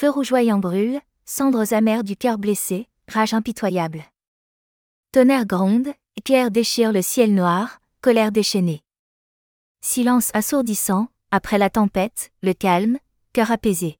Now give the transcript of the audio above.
Feu rougeoyant brûle, cendres amères du cœur blessé, rage impitoyable. Tonnerre gronde, éclair déchire le ciel noir, colère déchaînée. Silence assourdissant, après la tempête, le calme, cœur apaisé.